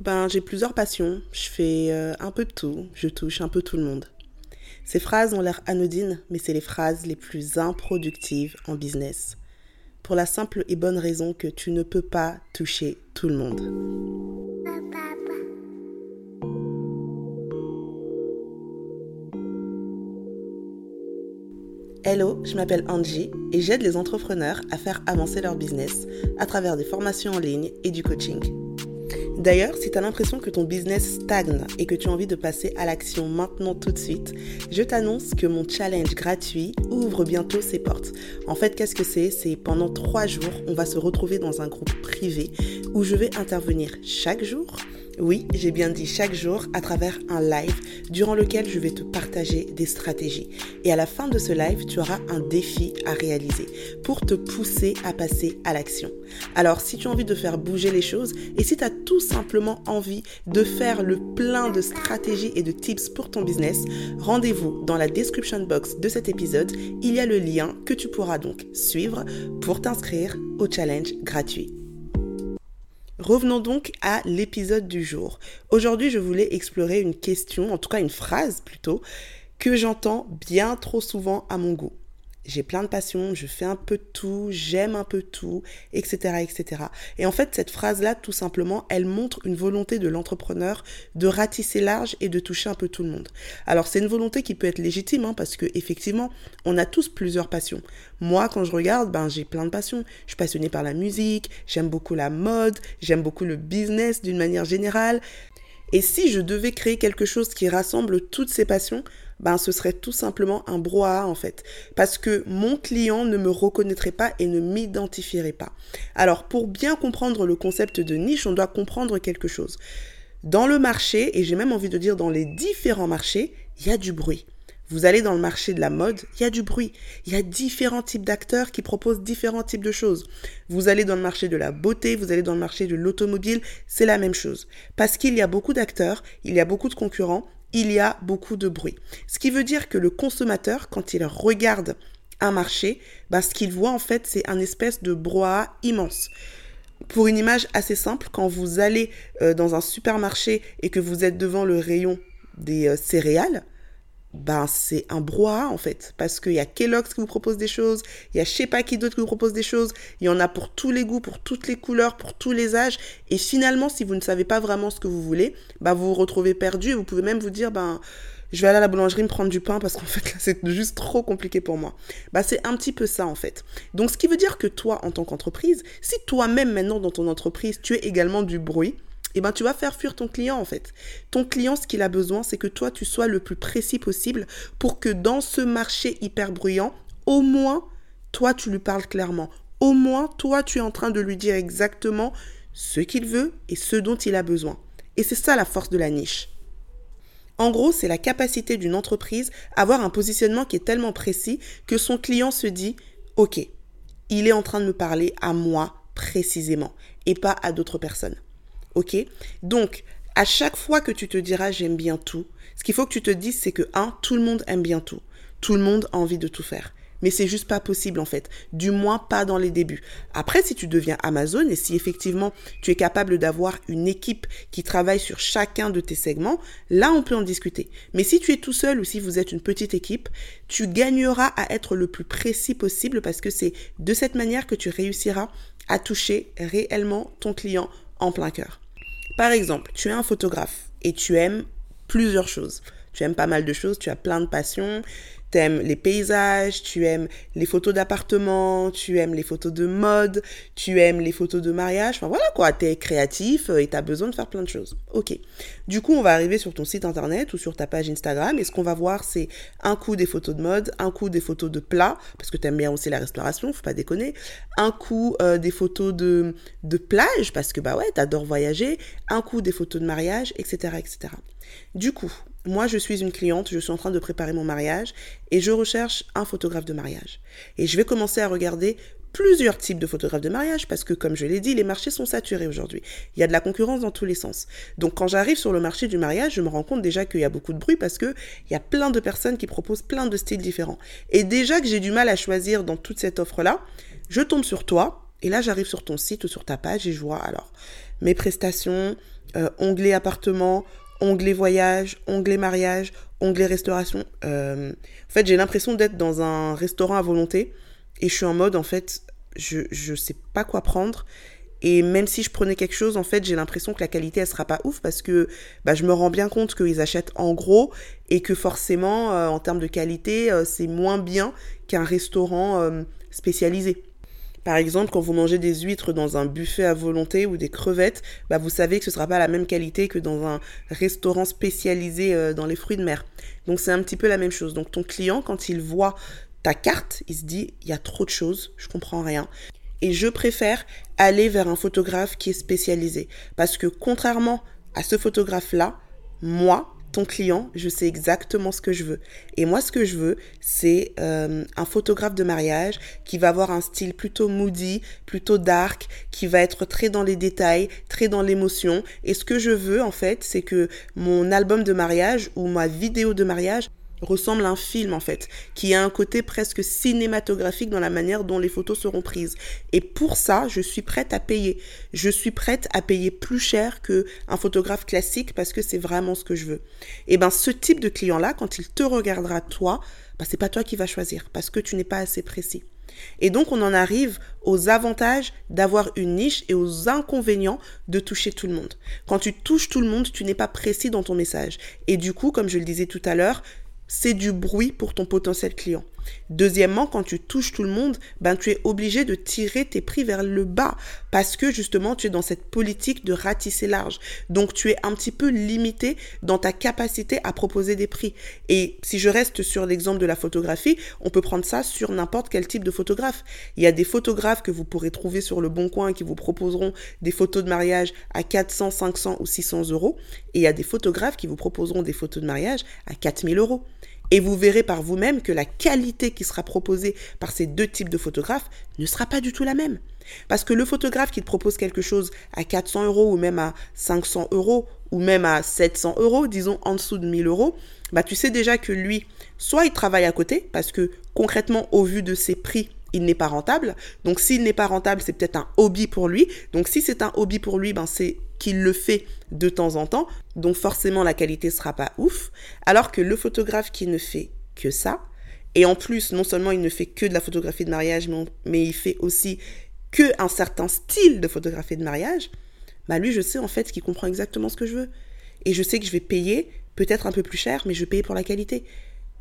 Ben, j'ai plusieurs passions, je fais euh, un peu de tout, je touche un peu tout le monde. Ces phrases ont l'air anodines, mais c'est les phrases les plus improductives en business. Pour la simple et bonne raison que tu ne peux pas toucher tout le monde. Hello, je m'appelle Angie et j'aide les entrepreneurs à faire avancer leur business à travers des formations en ligne et du coaching. D'ailleurs, si tu l'impression que ton business stagne et que tu as envie de passer à l'action maintenant tout de suite, je t'annonce que mon challenge gratuit ouvre bientôt ses portes. En fait, qu'est-ce que c'est? C'est pendant trois jours, on va se retrouver dans un groupe privé où je vais intervenir chaque jour oui, j'ai bien dit chaque jour à travers un live durant lequel je vais te partager des stratégies. Et à la fin de ce live, tu auras un défi à réaliser pour te pousser à passer à l'action. Alors, si tu as envie de faire bouger les choses et si tu as tout simplement envie de faire le plein de stratégies et de tips pour ton business, rendez-vous dans la description box de cet épisode. Il y a le lien que tu pourras donc suivre pour t'inscrire au challenge gratuit. Revenons donc à l'épisode du jour. Aujourd'hui, je voulais explorer une question, en tout cas une phrase plutôt, que j'entends bien trop souvent à mon goût j'ai plein de passions, je fais un peu de tout, j'aime un peu tout, etc., etc. Et en fait, cette phrase-là, tout simplement, elle montre une volonté de l'entrepreneur de ratisser large et de toucher un peu tout le monde. Alors, c'est une volonté qui peut être légitime, hein, parce que effectivement, on a tous plusieurs passions. Moi, quand je regarde, ben, j'ai plein de passions. Je suis passionnée par la musique, j'aime beaucoup la mode, j'aime beaucoup le business d'une manière générale. Et si je devais créer quelque chose qui rassemble toutes ces passions, ben ce serait tout simplement un brouhaha en fait. Parce que mon client ne me reconnaîtrait pas et ne m'identifierait pas. Alors pour bien comprendre le concept de niche, on doit comprendre quelque chose. Dans le marché, et j'ai même envie de dire dans les différents marchés, il y a du bruit. Vous allez dans le marché de la mode, il y a du bruit. Il y a différents types d'acteurs qui proposent différents types de choses. Vous allez dans le marché de la beauté, vous allez dans le marché de l'automobile, c'est la même chose. Parce qu'il y a beaucoup d'acteurs, il y a beaucoup de concurrents, il y a beaucoup de bruit. Ce qui veut dire que le consommateur, quand il regarde un marché, bah, ce qu'il voit en fait, c'est un espèce de brouhaha immense. Pour une image assez simple, quand vous allez euh, dans un supermarché et que vous êtes devant le rayon des euh, céréales, ben c'est un brouhaha en fait parce qu'il y a Kellogg's qui vous propose des choses, il y a je sais pas qui d'autre qui vous propose des choses, il y en a pour tous les goûts, pour toutes les couleurs, pour tous les âges et finalement si vous ne savez pas vraiment ce que vous voulez, ben vous vous retrouvez perdu et vous pouvez même vous dire ben je vais aller à la boulangerie me prendre du pain parce qu'en fait là c'est juste trop compliqué pour moi. Bah c'est un petit peu ça en fait. Donc ce qui veut dire que toi en tant qu'entreprise, si toi-même maintenant dans ton entreprise tu es également du bruit, eh ben, tu vas faire fuir ton client en fait. Ton client, ce qu'il a besoin, c'est que toi, tu sois le plus précis possible pour que dans ce marché hyper bruyant, au moins, toi, tu lui parles clairement. Au moins, toi, tu es en train de lui dire exactement ce qu'il veut et ce dont il a besoin. Et c'est ça la force de la niche. En gros, c'est la capacité d'une entreprise à avoir un positionnement qui est tellement précis que son client se dit, OK, il est en train de me parler à moi précisément et pas à d'autres personnes. Ok Donc, à chaque fois que tu te diras j'aime bien tout, ce qu'il faut que tu te dises, c'est que, un, tout le monde aime bien tout. Tout le monde a envie de tout faire. Mais c'est juste pas possible en fait. Du moins pas dans les débuts. Après, si tu deviens Amazon et si effectivement tu es capable d'avoir une équipe qui travaille sur chacun de tes segments, là on peut en discuter. Mais si tu es tout seul ou si vous êtes une petite équipe, tu gagneras à être le plus précis possible parce que c'est de cette manière que tu réussiras à toucher réellement ton client en plein cœur. Par exemple, tu es un photographe et tu aimes plusieurs choses. Tu aimes pas mal de choses, tu as plein de passions, tu aimes les paysages, tu aimes les photos d'appartements, tu aimes les photos de mode, tu aimes les photos de mariage. Enfin voilà quoi, tu es créatif euh, et tu as besoin de faire plein de choses. Ok. Du coup, on va arriver sur ton site internet ou sur ta page Instagram et ce qu'on va voir, c'est un coup des photos de mode, un coup des photos de plats, parce que tu aimes bien aussi la restauration, faut pas déconner, un coup euh, des photos de, de plage, parce que bah ouais, t'adores voyager, un coup des photos de mariage, etc., etc. Du coup, moi, je suis une cliente, je suis en train de préparer mon mariage et je recherche un photographe de mariage. Et je vais commencer à regarder plusieurs types de photographes de mariage parce que, comme je l'ai dit, les marchés sont saturés aujourd'hui. Il y a de la concurrence dans tous les sens. Donc, quand j'arrive sur le marché du mariage, je me rends compte déjà qu'il y a beaucoup de bruit parce qu'il y a plein de personnes qui proposent plein de styles différents. Et déjà que j'ai du mal à choisir dans toute cette offre-là, je tombe sur toi et là, j'arrive sur ton site ou sur ta page et je vois alors mes prestations, euh, onglet appartement, onglet voyage, onglet mariage, onglet restauration. Euh, en fait, j'ai l'impression d'être dans un restaurant à volonté et je suis en mode, en fait, je, je sais pas quoi prendre. Et même si je prenais quelque chose, en fait, j'ai l'impression que la qualité, elle sera pas ouf parce que bah, je me rends bien compte qu'ils achètent en gros et que forcément, euh, en termes de qualité, euh, c'est moins bien qu'un restaurant spécialisé. Par exemple, quand vous mangez des huîtres dans un buffet à volonté ou des crevettes, bah vous savez que ce ne sera pas la même qualité que dans un restaurant spécialisé dans les fruits de mer. Donc c'est un petit peu la même chose. Donc ton client, quand il voit ta carte, il se dit, il y a trop de choses, je comprends rien. Et je préfère aller vers un photographe qui est spécialisé. Parce que contrairement à ce photographe-là, moi, ton client, je sais exactement ce que je veux. Et moi, ce que je veux, c'est euh, un photographe de mariage qui va avoir un style plutôt moody, plutôt dark, qui va être très dans les détails, très dans l'émotion. Et ce que je veux, en fait, c'est que mon album de mariage ou ma vidéo de mariage ressemble à un film en fait, qui a un côté presque cinématographique dans la manière dont les photos seront prises. Et pour ça, je suis prête à payer. Je suis prête à payer plus cher que un photographe classique parce que c'est vraiment ce que je veux. Et ben ce type de client là, quand il te regardera toi, ben, c'est pas toi qui vas choisir parce que tu n'es pas assez précis. Et donc on en arrive aux avantages d'avoir une niche et aux inconvénients de toucher tout le monde. Quand tu touches tout le monde, tu n'es pas précis dans ton message. Et du coup, comme je le disais tout à l'heure, c'est du bruit pour ton potentiel client. Deuxièmement, quand tu touches tout le monde, ben tu es obligé de tirer tes prix vers le bas parce que justement tu es dans cette politique de ratisser large. Donc tu es un petit peu limité dans ta capacité à proposer des prix. Et si je reste sur l'exemple de la photographie, on peut prendre ça sur n'importe quel type de photographe. Il y a des photographes que vous pourrez trouver sur le bon coin qui vous proposeront des photos de mariage à 400, 500 ou 600 euros. Et il y a des photographes qui vous proposeront des photos de mariage à 4000 euros. Et vous verrez par vous-même que la qualité qui sera proposée par ces deux types de photographes ne sera pas du tout la même. Parce que le photographe qui te propose quelque chose à 400 euros ou même à 500 euros ou même à 700 euros, disons en dessous de 1000 euros, bah tu sais déjà que lui, soit il travaille à côté, parce que concrètement, au vu de ses prix, il n'est pas rentable. Donc s'il n'est pas rentable, c'est peut-être un hobby pour lui. Donc si c'est un hobby pour lui, ben c'est qu'il le fait de temps en temps, donc forcément la qualité sera pas ouf, alors que le photographe qui ne fait que ça, et en plus, non seulement il ne fait que de la photographie de mariage, mais, il fait aussi que un certain style de photographie de mariage, bah lui, je sais en fait qu'il comprend exactement ce que je veux. Et je sais que je vais payer peut-être un peu plus cher, mais je vais payer pour la qualité.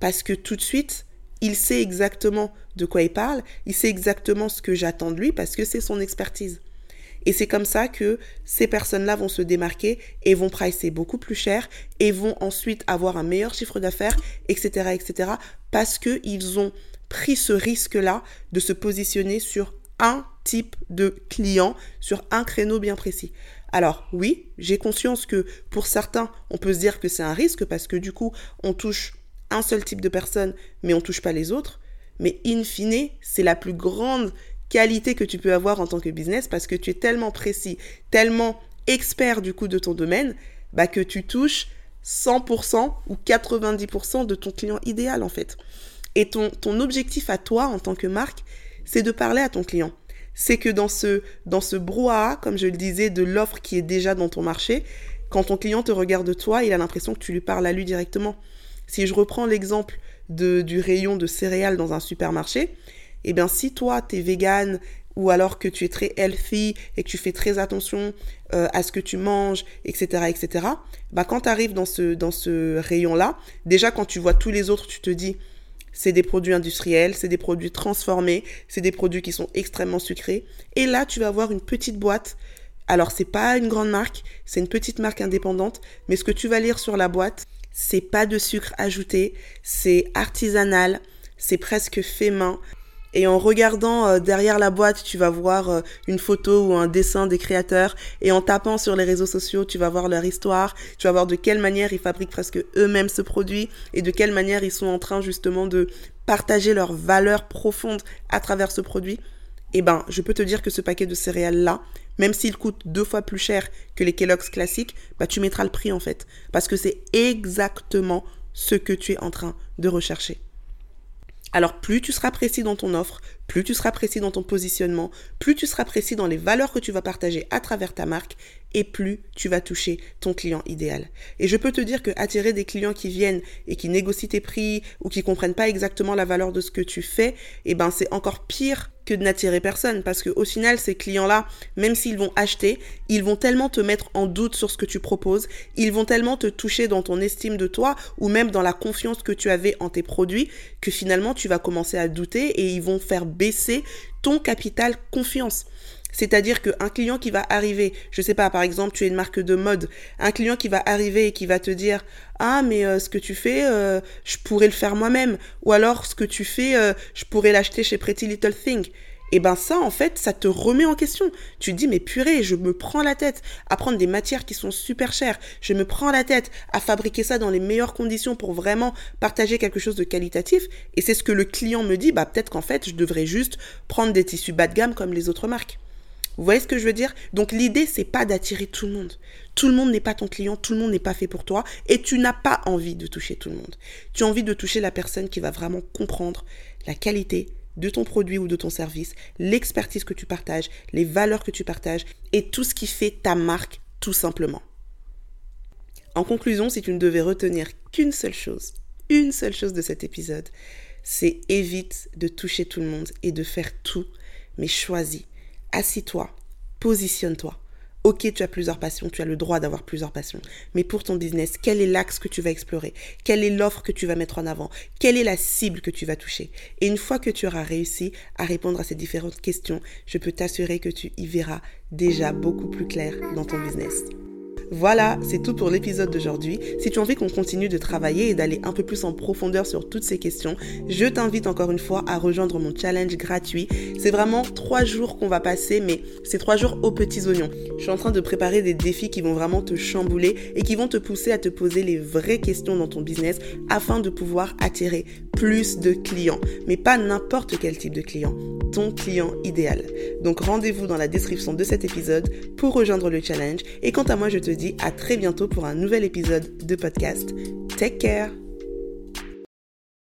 Parce que tout de suite, il sait exactement de quoi il parle, il sait exactement ce que j'attends de lui parce que c'est son expertise. Et c'est comme ça que ces personnes-là vont se démarquer et vont pricer beaucoup plus cher et vont ensuite avoir un meilleur chiffre d'affaires, etc., etc., parce qu'ils ont pris ce risque-là de se positionner sur un type de client, sur un créneau bien précis. Alors oui, j'ai conscience que pour certains, on peut se dire que c'est un risque parce que du coup, on touche un seul type de personne, mais on touche pas les autres. Mais in fine, c'est la plus grande qualité que tu peux avoir en tant que business parce que tu es tellement précis, tellement expert du coup de ton domaine, bah que tu touches 100% ou 90% de ton client idéal en fait. Et ton, ton objectif à toi en tant que marque, c'est de parler à ton client. C'est que dans ce, dans ce brouhaha, comme je le disais, de l'offre qui est déjà dans ton marché, quand ton client te regarde toi, il a l'impression que tu lui parles à lui directement. Si je reprends l'exemple du rayon de céréales dans un supermarché, eh bien si toi tu es vegan ou alors que tu es très healthy et que tu fais très attention euh, à ce que tu manges, etc., etc., bah quand tu arrives dans ce, dans ce rayon-là, déjà quand tu vois tous les autres, tu te dis, c'est des produits industriels, c'est des produits transformés, c'est des produits qui sont extrêmement sucrés. Et là, tu vas avoir une petite boîte. Alors, c'est pas une grande marque, c'est une petite marque indépendante, mais ce que tu vas lire sur la boîte, c'est pas de sucre ajouté, c'est artisanal, c'est presque fait main. Et en regardant euh, derrière la boîte, tu vas voir euh, une photo ou un dessin des créateurs. Et en tapant sur les réseaux sociaux, tu vas voir leur histoire. Tu vas voir de quelle manière ils fabriquent presque eux-mêmes ce produit et de quelle manière ils sont en train justement de partager leurs valeurs profondes à travers ce produit. Eh ben, je peux te dire que ce paquet de céréales là, même s'il coûte deux fois plus cher que les Kellogg's classiques, bah tu mettras le prix en fait, parce que c'est exactement ce que tu es en train de rechercher. Alors plus tu seras précis dans ton offre, plus tu seras précis dans ton positionnement, plus tu seras précis dans les valeurs que tu vas partager à travers ta marque, et plus tu vas toucher ton client idéal. Et je peux te dire que attirer des clients qui viennent et qui négocient tes prix ou qui comprennent pas exactement la valeur de ce que tu fais, eh ben c'est encore pire que de n'attirer personne parce que au final ces clients-là, même s'ils vont acheter, ils vont tellement te mettre en doute sur ce que tu proposes, ils vont tellement te toucher dans ton estime de toi ou même dans la confiance que tu avais en tes produits que finalement tu vas commencer à douter et ils vont faire baisser ton capital confiance. C'est-à-dire qu'un client qui va arriver, je sais pas, par exemple, tu es une marque de mode, un client qui va arriver et qui va te dire ah mais euh, ce que tu fais, euh, je pourrais le faire moi-même, ou alors ce que tu fais, euh, je pourrais l'acheter chez Pretty Little Thing. Et eh ben ça, en fait, ça te remet en question. Tu te dis, mais purée, je me prends la tête à prendre des matières qui sont super chères. Je me prends la tête à fabriquer ça dans les meilleures conditions pour vraiment partager quelque chose de qualitatif. Et c'est ce que le client me dit, bah peut-être qu'en fait, je devrais juste prendre des tissus bas de gamme comme les autres marques. Vous voyez ce que je veux dire? Donc l'idée c'est pas d'attirer tout le monde. Tout le monde n'est pas ton client, tout le monde n'est pas fait pour toi et tu n'as pas envie de toucher tout le monde. Tu as envie de toucher la personne qui va vraiment comprendre la qualité de ton produit ou de ton service, l'expertise que tu partages, les valeurs que tu partages et tout ce qui fait ta marque tout simplement. En conclusion, si tu ne devais retenir qu'une seule chose, une seule chose de cet épisode, c'est évite de toucher tout le monde et de faire tout, mais choisis assis-toi, positionne-toi. Ok, tu as plusieurs passions, tu as le droit d'avoir plusieurs passions. Mais pour ton business, quel est l'axe que tu vas explorer? Quelle est l'offre que tu vas mettre en avant? Quelle est la cible que tu vas toucher? Et une fois que tu auras réussi à répondre à ces différentes questions, je peux t'assurer que tu y verras déjà beaucoup plus clair dans ton business. Voilà, c'est tout pour l'épisode d'aujourd'hui. Si tu as envie qu'on continue de travailler et d'aller un peu plus en profondeur sur toutes ces questions, je t'invite encore une fois à rejoindre mon challenge gratuit. C'est vraiment trois jours qu'on va passer, mais c'est trois jours aux petits oignons. Je suis en train de préparer des défis qui vont vraiment te chambouler et qui vont te pousser à te poser les vraies questions dans ton business afin de pouvoir attirer plus de clients. Mais pas n'importe quel type de client ton client idéal. Donc rendez-vous dans la description de cet épisode pour rejoindre le challenge. Et quant à moi, je te dis à très bientôt pour un nouvel épisode de podcast. Take care